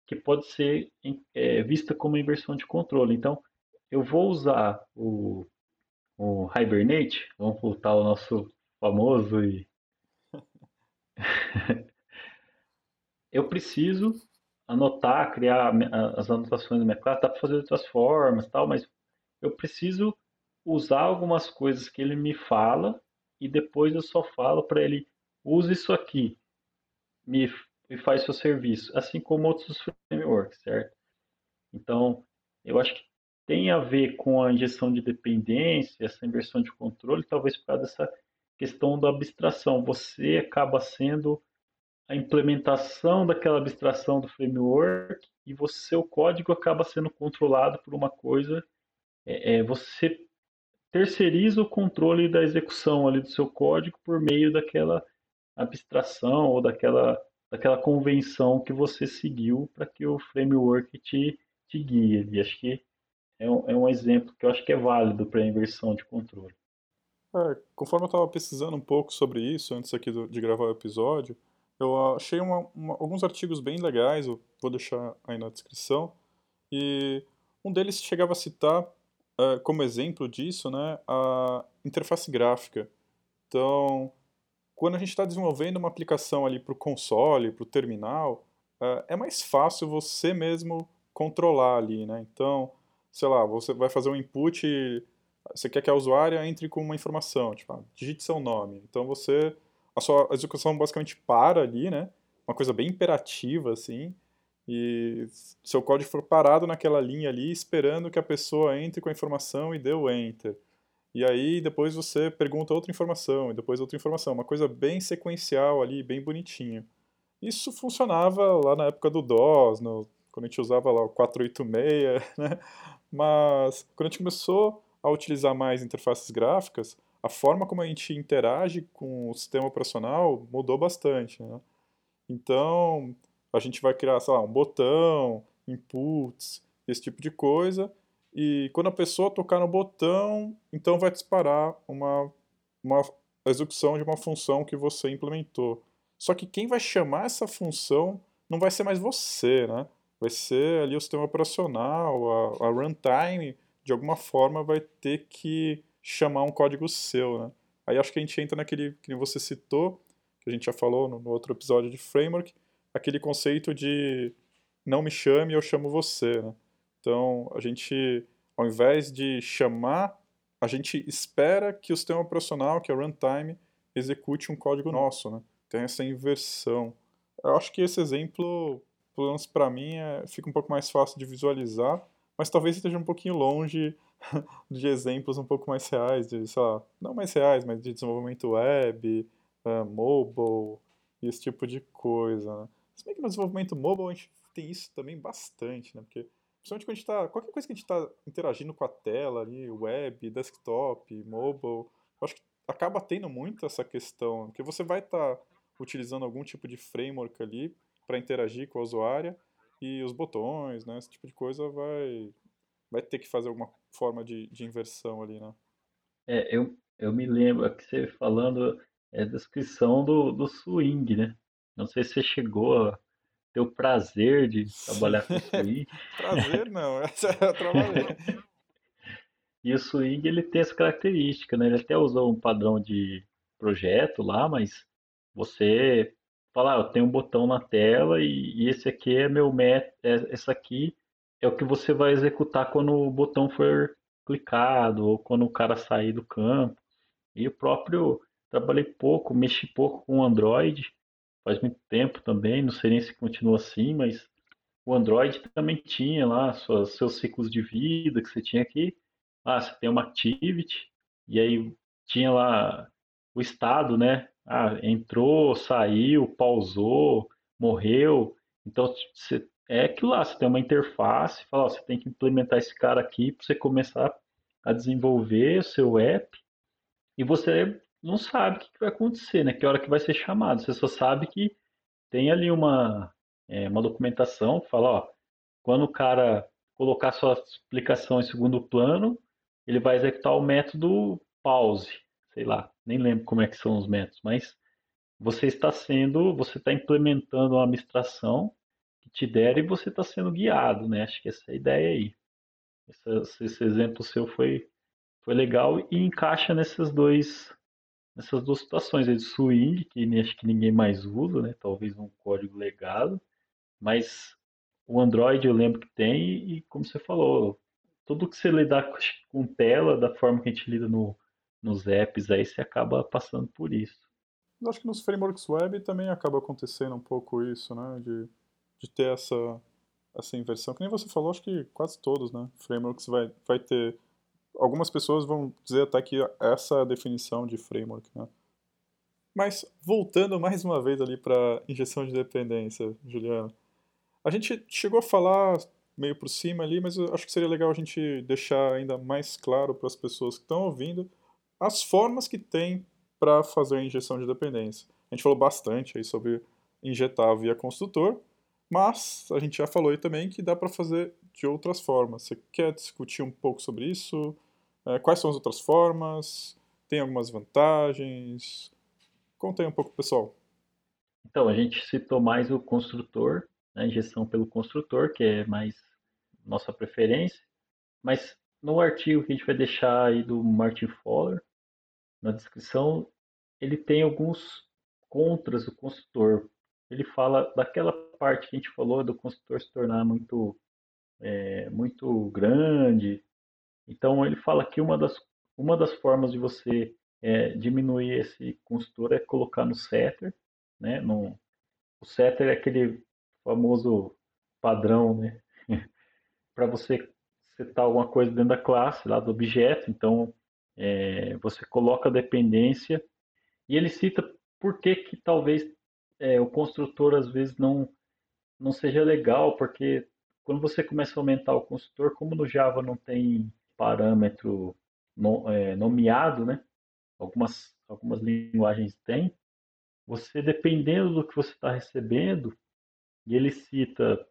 que pode ser é, vista como inversão de controle. Então, eu vou usar o, o Hibernate, vamos voltar ao nosso famoso e eu preciso anotar, criar as anotações do minha classe, dá para fazer de outras formas, tal, mas eu preciso usar algumas coisas que ele me fala e depois eu só falo para ele use isso aqui, me, me faz seu serviço, assim como outros frameworks, certo? Então, eu acho que tem a ver com a injeção de dependência, essa inversão de controle, talvez por causa dessa questão da abstração. Você acaba sendo a implementação daquela abstração do framework e você, seu código acaba sendo controlado por uma coisa. É, é, você terceiriza o controle da execução ali do seu código por meio daquela abstração ou daquela, daquela convenção que você seguiu para que o framework te, te guie. E acho que é um, é um exemplo que eu acho que é válido para a inversão de controle. É, conforme eu estava pesquisando um pouco sobre isso antes aqui do, de gravar o episódio, eu achei uma, uma, alguns artigos bem legais, eu vou deixar aí na descrição, e um deles chegava a citar uh, como exemplo disso né, a interface gráfica. Então, quando a gente está desenvolvendo uma aplicação ali para o console, para o terminal, uh, é mais fácil você mesmo controlar ali, né? Então, sei lá, você vai fazer um input, você quer que a usuária entre com uma informação, tipo, ah, digite seu nome. Então você a sua execução basicamente para ali, né? Uma coisa bem imperativa, assim. E seu código for parado naquela linha ali, esperando que a pessoa entre com a informação e dê o enter. E aí depois você pergunta outra informação, e depois outra informação. Uma coisa bem sequencial ali, bem bonitinho. Isso funcionava lá na época do DOS, no, quando a gente usava lá o 486, né? Mas quando a gente começou a utilizar mais interfaces gráficas, a forma como a gente interage com o sistema operacional mudou bastante. Né? Então, a gente vai criar, sei lá, um botão, inputs, esse tipo de coisa, e quando a pessoa tocar no botão, então vai disparar uma, uma execução de uma função que você implementou. Só que quem vai chamar essa função não vai ser mais você, né? Vai ser ali o sistema operacional, a, a runtime, de alguma forma vai ter que chamar um código seu, né? Aí acho que a gente entra naquele que você citou, que a gente já falou no, no outro episódio de framework, aquele conceito de não me chame, eu chamo você, né? Então, a gente, ao invés de chamar, a gente espera que o sistema operacional, que é runtime, execute um código nosso, né? Tem essa inversão. Eu acho que esse exemplo pelo menos para mim, é, fica um pouco mais fácil de visualizar, mas talvez esteja um pouquinho longe de exemplos um pouco mais reais, de, sei lá, não mais reais, mas de desenvolvimento web, uh, mobile, esse tipo de coisa. Né? Se bem que no desenvolvimento mobile a gente tem isso também bastante, né? Porque principalmente quando a gente está, qualquer coisa que a gente está interagindo com a tela ali, web, desktop, mobile, acho que acaba tendo muito essa questão, porque você vai estar tá utilizando algum tipo de framework ali para interagir com a usuária e os botões, né? Esse tipo de coisa vai vai ter que fazer alguma forma de, de inversão ali, né? É, eu, eu me lembro que você falando é a descrição do, do swing, né? Não sei se você chegou a ter o prazer de trabalhar com swing. prazer não, essa eu trabalhei. e o swing ele tem essa característica, né? Ele até usou um padrão de projeto lá, mas você fala, ah, eu tenho um botão na tela e, e esse aqui é meu método, é, esse aqui é o que você vai executar quando o botão for clicado ou quando o cara sair do campo. E o próprio trabalhei pouco, mexi pouco com o Android, faz muito tempo também, não sei nem se continua assim, mas o Android também tinha lá suas, seus ciclos de vida que você tinha aqui. Ah, você tem uma activity, e aí tinha lá o estado, né? Ah, entrou, saiu, pausou, morreu. Então, você, é aquilo lá, você tem uma interface, fala, ó, você tem que implementar esse cara aqui para você começar a desenvolver o seu app. E você não sabe o que vai acontecer, né? Que hora que vai ser chamado. Você só sabe que tem ali uma, é, uma documentação que fala, ó, quando o cara colocar sua explicação em segundo plano, ele vai executar o método pause, sei lá, nem lembro como é que são os métodos, mas você está sendo, você está implementando uma abstração que te der e você está sendo guiado, né? Acho que essa é a ideia aí. Esse, esse exemplo seu foi, foi legal e encaixa nesses dois nessas duas situações de swing, que acho que ninguém mais usa, né? Talvez um código legado, mas o Android eu lembro que tem e como você falou, tudo que você lidar com tela, da forma que a gente lida no, nos apps, aí você acaba passando por isso. Eu acho que nos frameworks web também acaba acontecendo um pouco isso, né? De, de ter essa, essa inversão. Que nem você falou, acho que quase todos, né? Frameworks vai, vai ter algumas pessoas vão dizer até que essa é a definição de framework, né? Mas voltando mais uma vez ali para injeção de dependência, Juliana, a gente chegou a falar meio por cima ali, mas eu acho que seria legal a gente deixar ainda mais claro para as pessoas que estão ouvindo as formas que tem para fazer a injeção de dependência. A gente falou bastante aí sobre injetar via construtor, mas a gente já falou aí também que dá para fazer de outras formas. Você quer discutir um pouco sobre isso? É, quais são as outras formas? Tem algumas vantagens? Conta aí um pouco, pessoal. Então, a gente citou mais o construtor, né, a injeção pelo construtor, que é mais nossa preferência, mas no artigo que a gente vai deixar aí do Martin Fowler, na descrição, ele tem alguns contras do construtor. Ele fala daquela parte que a gente falou do construtor se tornar muito, é, muito grande, então ele fala que uma das, uma das formas de você é, diminuir esse consultor é colocar no setter, né? No, o setter é aquele famoso padrão, né? Para você setar alguma coisa dentro da classe, lá do objeto, então é, você coloca a dependência e ele cita por que que talvez é, o construtor às vezes não não seja legal, porque quando você começa a aumentar o construtor, como no Java não tem parâmetro no, é, nomeado, né? Algumas, algumas linguagens têm. Você, dependendo do que você está recebendo, e ele cita,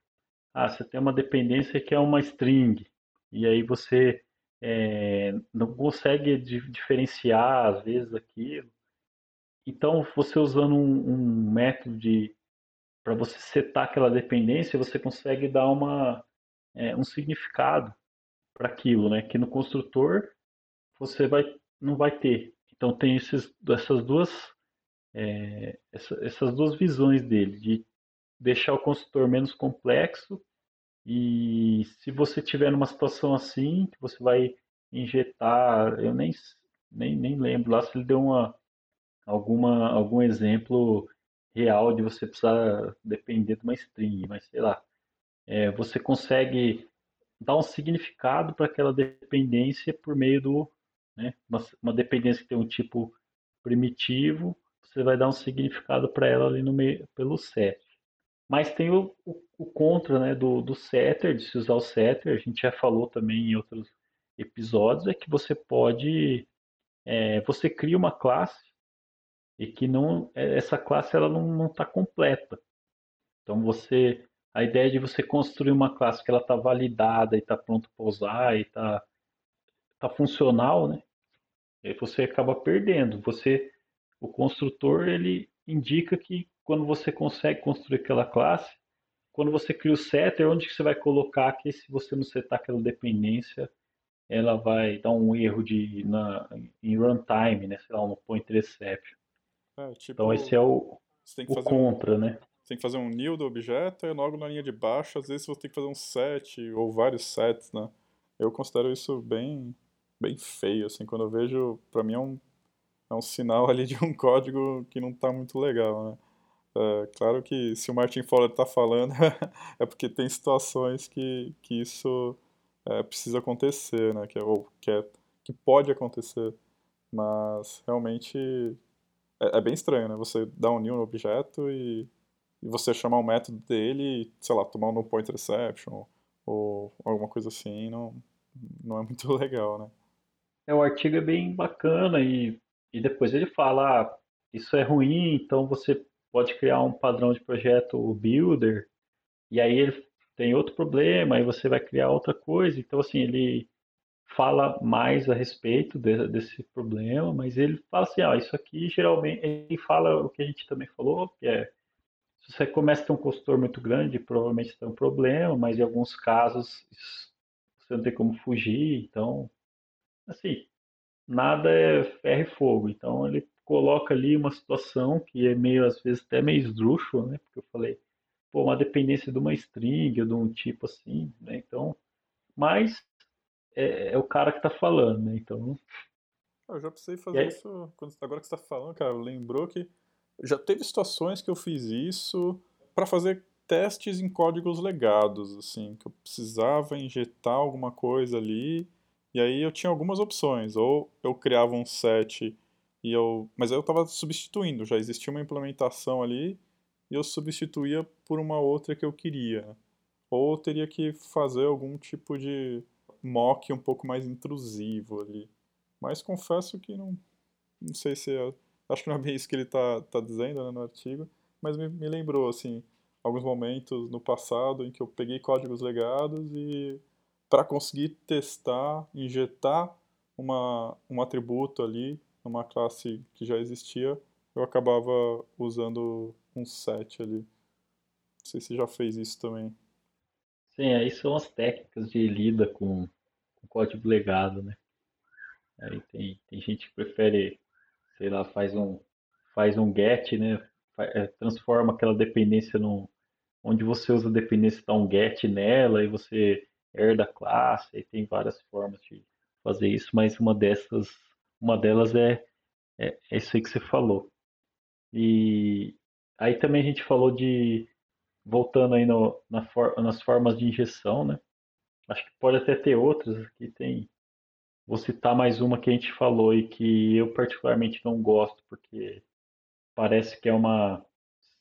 ah, você tem uma dependência que é uma string, e aí você é, não consegue diferenciar, às vezes, aquilo. Então, você usando um, um método de para você setar aquela dependência, você consegue dar uma, é, um significado para aquilo, né? Que no construtor você vai não vai ter. Então tem esses, essas duas é, essa, essas duas visões dele de deixar o construtor menos complexo e se você tiver numa situação assim que você vai injetar, eu nem nem, nem lembro lá se ele deu uma alguma algum exemplo real de você precisar depender de uma string, mas sei lá, é, você consegue dar um significado para aquela dependência por meio do, né, uma, uma, dependência que tem um tipo primitivo, você vai dar um significado para ela ali no meio, pelo set. Mas tem o, o, o contra né, do, do setter, de se usar o setter, a gente já falou também em outros episódios, é que você pode, é, você cria uma classe e que não, é, essa classe ela não está completa. Então você a ideia de você construir uma classe que ela está validada e está pronto para usar e está tá funcional, né? E você acaba perdendo. Você, o construtor, ele indica que quando você consegue construir aquela classe, quando você cria o setter, onde que você vai colocar que se você não setar aquela dependência, ela vai dar um erro de na, em runtime, né? Sei lá, um pointer exception. É, tipo, então esse é o, o contra, um... né? Você tem que fazer um new do objeto e logo na linha de baixo, às vezes você tem que fazer um set ou vários sets, né? Eu considero isso bem, bem feio, assim, quando eu vejo, para mim é um, é um sinal ali de um código que não está muito legal, né? É, claro que se o Martin Fowler está falando é porque tem situações que, que isso é, precisa acontecer, né? Que, é, ou que, é, que pode acontecer, mas realmente é, é bem estranho, né? Você dá um new no objeto e e você chamar o método dele e, sei lá, tomar um no point reception ou alguma coisa assim, não, não é muito legal, né? É, o artigo é bem bacana e, e depois ele fala, ah, isso é ruim, então você pode criar um padrão de projeto builder e aí ele tem outro problema, aí você vai criar outra coisa. Então, assim, ele fala mais a respeito de, desse problema, mas ele fala assim, ah, isso aqui geralmente, ele fala o que a gente também falou, que é se você começa a ter um consultor muito grande, provavelmente tem um problema, mas em alguns casos você não tem como fugir. Então, assim, nada é ferro e fogo. Então, ele coloca ali uma situação que é meio, às vezes, até meio esdrúxula, né? Porque eu falei, pô, uma dependência de uma string ou de um tipo assim, né? Então, mas é, é o cara que está falando, né? Então. Eu já precisei fazer isso. Agora que você está falando, cara, lembrou que já teve situações que eu fiz isso para fazer testes em códigos legados, assim, que eu precisava injetar alguma coisa ali, e aí eu tinha algumas opções, ou eu criava um set e eu, mas eu estava substituindo, já existia uma implementação ali e eu substituía por uma outra que eu queria. Ou eu teria que fazer algum tipo de mock um pouco mais intrusivo ali. Mas confesso que não, não sei se é Acho que não é bem isso que ele está tá dizendo né, no artigo, mas me, me lembrou, assim, alguns momentos no passado em que eu peguei códigos legados e para conseguir testar, injetar uma, um atributo ali numa classe que já existia, eu acabava usando um set ali. Não sei se já fez isso também. Sim, aí são as técnicas de lida com, código legado, né? Aí tem, tem gente que prefere sei lá, faz um, faz um get, né? É, transforma aquela dependência num, onde você usa a dependência, dá um get nela e você herda a classe, e tem várias formas de fazer isso, mas uma dessas, uma delas é, é, é isso aí que você falou. E aí também a gente falou de, voltando aí no, na for, nas formas de injeção, né? Acho que pode até ter outras, aqui tem Vou citar mais uma que a gente falou e que eu particularmente não gosto, porque parece que é uma.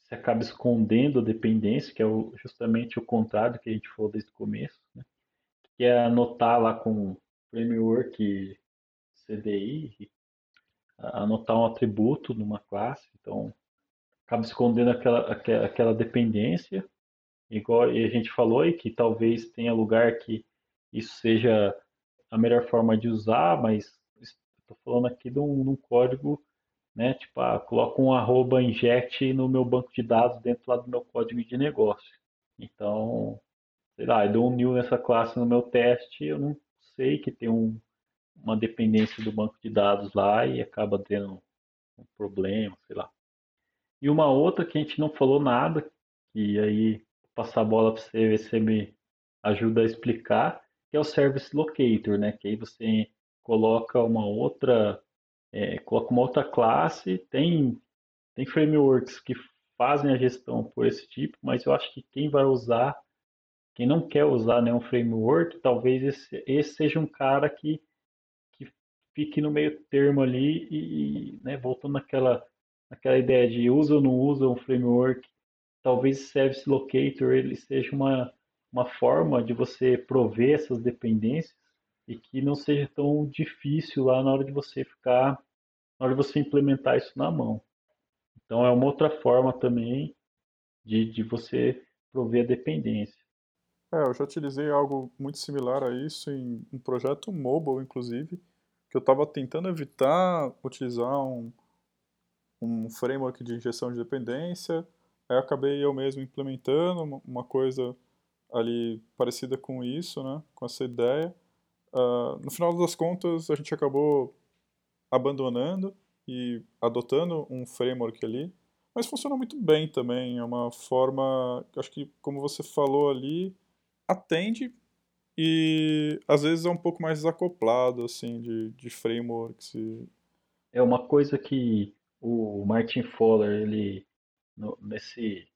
Se acaba escondendo a dependência, que é o, justamente o contrário que a gente falou desde o começo, né? que é anotar lá com framework CDI, anotar um atributo numa classe, então acaba escondendo aquela, aquela dependência, igual a gente falou, e que talvez tenha lugar que isso seja a melhor forma de usar, mas estou falando aqui de um, de um, código, né? Tipo, ah, coloco um arroba inject no meu banco de dados dentro lá do meu código de negócio. Então, sei lá, eu dou um new nessa classe no meu teste, eu não sei que tem um, uma dependência do banco de dados lá e acaba tendo um problema, sei lá. E uma outra que a gente não falou nada, e aí vou passar a bola para você ver se você me ajuda a explicar, que é o Service Locator, né? Que aí você coloca uma outra, é, coloca uma outra classe, tem, tem frameworks que fazem a gestão por esse tipo, mas eu acho que quem vai usar, quem não quer usar nenhum framework, talvez esse, esse seja um cara que, que fique no meio termo ali e, né, voltando naquela, naquela ideia de usa ou não usa um framework, talvez Service Locator ele seja uma, uma forma de você prover essas dependências e que não seja tão difícil lá na hora de você ficar, na hora de você implementar isso na mão. Então é uma outra forma também de, de você prover a dependência. É, eu já utilizei algo muito similar a isso em um projeto mobile, inclusive, que eu estava tentando evitar utilizar um, um framework de injeção de dependência, aí acabei eu mesmo implementando uma coisa ali parecida com isso, né, com essa ideia. Uh, no final das contas, a gente acabou abandonando e adotando um framework ali, mas funciona muito bem também. É uma forma, acho que, como você falou ali, atende e às vezes é um pouco mais desacoplado assim de, de frameworks. E... É uma coisa que o Martin Fowler ele no, nesse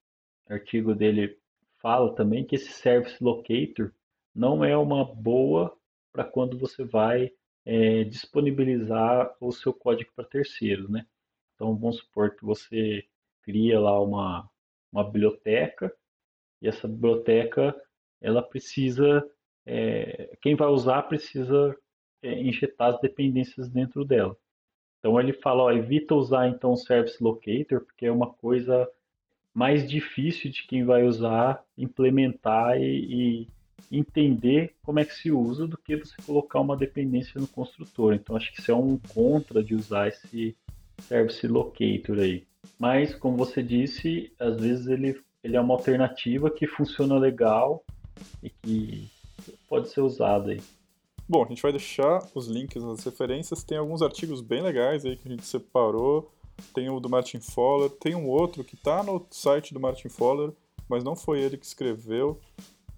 artigo dele fala também que esse service locator não é uma boa para quando você vai é, disponibilizar o seu código para terceiros, né? Então, vamos supor que você cria lá uma, uma biblioteca e essa biblioteca ela precisa, é, quem vai usar precisa é, injetar as dependências dentro dela. Então ele fala, ó, evita usar então o Service Locator porque é uma coisa mais difícil de quem vai usar implementar e, e entender como é que se usa do que você colocar uma dependência no construtor. Então acho que isso é um contra de usar esse service locator aí. Mas como você disse, às vezes ele, ele é uma alternativa que funciona legal e que pode ser usado aí. Bom, a gente vai deixar os links nas referências. Tem alguns artigos bem legais aí que a gente separou. Tem o do Martin Fowler, tem um outro que está no site do Martin Fowler, mas não foi ele que escreveu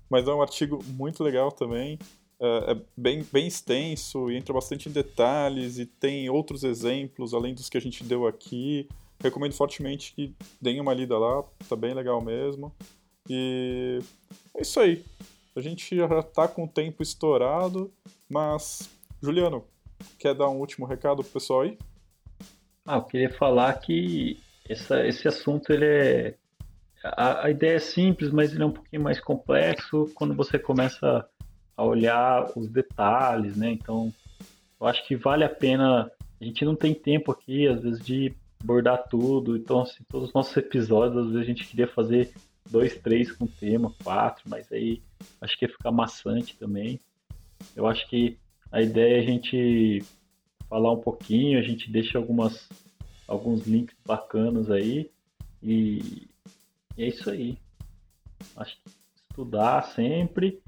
mas é um artigo muito legal também. É, é bem, bem extenso e entra bastante em detalhes e tem outros exemplos além dos que a gente deu aqui. Recomendo fortemente que deem uma lida lá, tá bem legal mesmo. E é isso aí. A gente já tá com o tempo estourado, mas Juliano, quer dar um último recado pro pessoal aí? Ah, eu queria falar que essa, esse assunto ele é a, a, ideia é simples, mas ele é um pouquinho mais complexo quando você começa a olhar os detalhes, né? Então, eu acho que vale a pena. A gente não tem tempo aqui, às vezes, de abordar tudo. Então, assim, todos os nossos episódios, às vezes a gente queria fazer dois, três com tema, quatro, mas aí acho que ia ficar maçante também. Eu acho que a ideia é a gente falar um pouquinho, a gente deixa algumas, alguns links bacanas aí e, é isso aí. Acho que estudar sempre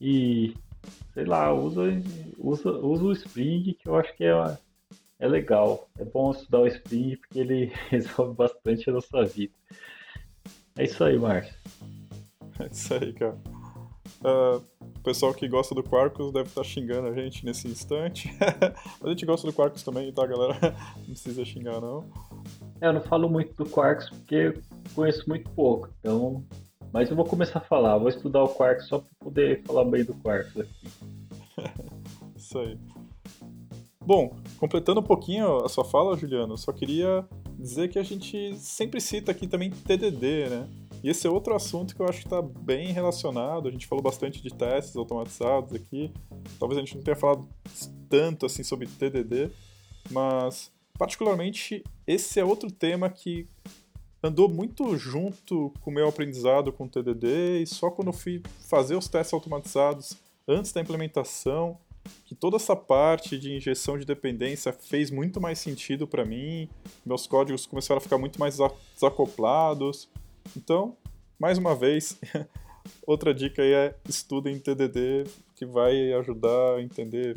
e sei lá, usa, usa, usa o Spring que eu acho que é, é legal. É bom estudar o Spring porque ele resolve bastante a nossa vida. É isso aí, Márcio. É isso aí, cara. Uh, o pessoal que gosta do Quarkus deve estar xingando a gente nesse instante. a gente gosta do Quarkus também, tá, galera? Não precisa xingar, não. É, eu não falo muito do Quarks porque conheço muito pouco, então. Mas eu vou começar a falar, vou estudar o Quarks só para poder falar bem do Quarks aqui. Isso aí. Bom, completando um pouquinho a sua fala, Juliano, só queria dizer que a gente sempre cita aqui também TDD, né? E esse é outro assunto que eu acho que está bem relacionado. A gente falou bastante de testes automatizados aqui. Talvez a gente não tenha falado tanto assim sobre TDD, mas particularmente esse é outro tema que andou muito junto com o meu aprendizado com o TDD e só quando eu fui fazer os testes automatizados antes da implementação que toda essa parte de injeção de dependência fez muito mais sentido para mim, meus códigos começaram a ficar muito mais desacoplados. Então, mais uma vez, outra dica aí é estudem TDD, que vai ajudar a entender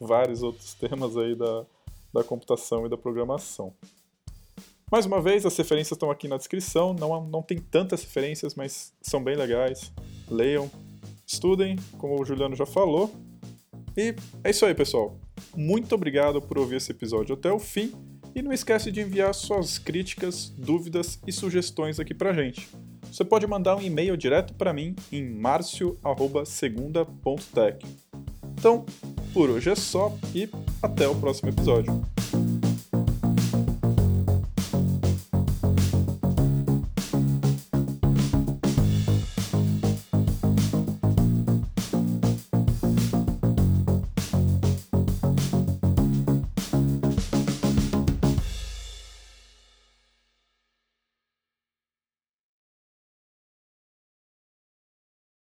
vários outros temas aí da, da computação e da programação. Mais uma vez, as referências estão aqui na descrição. Não, não tem tantas referências, mas são bem legais. Leiam, estudem, como o Juliano já falou. E é isso aí, pessoal. Muito obrigado por ouvir esse episódio até o fim. E não esquece de enviar suas críticas, dúvidas e sugestões aqui pra gente. Você pode mandar um e-mail direto para mim em marcio@segunda.tech. Então, por hoje é só e até o próximo episódio.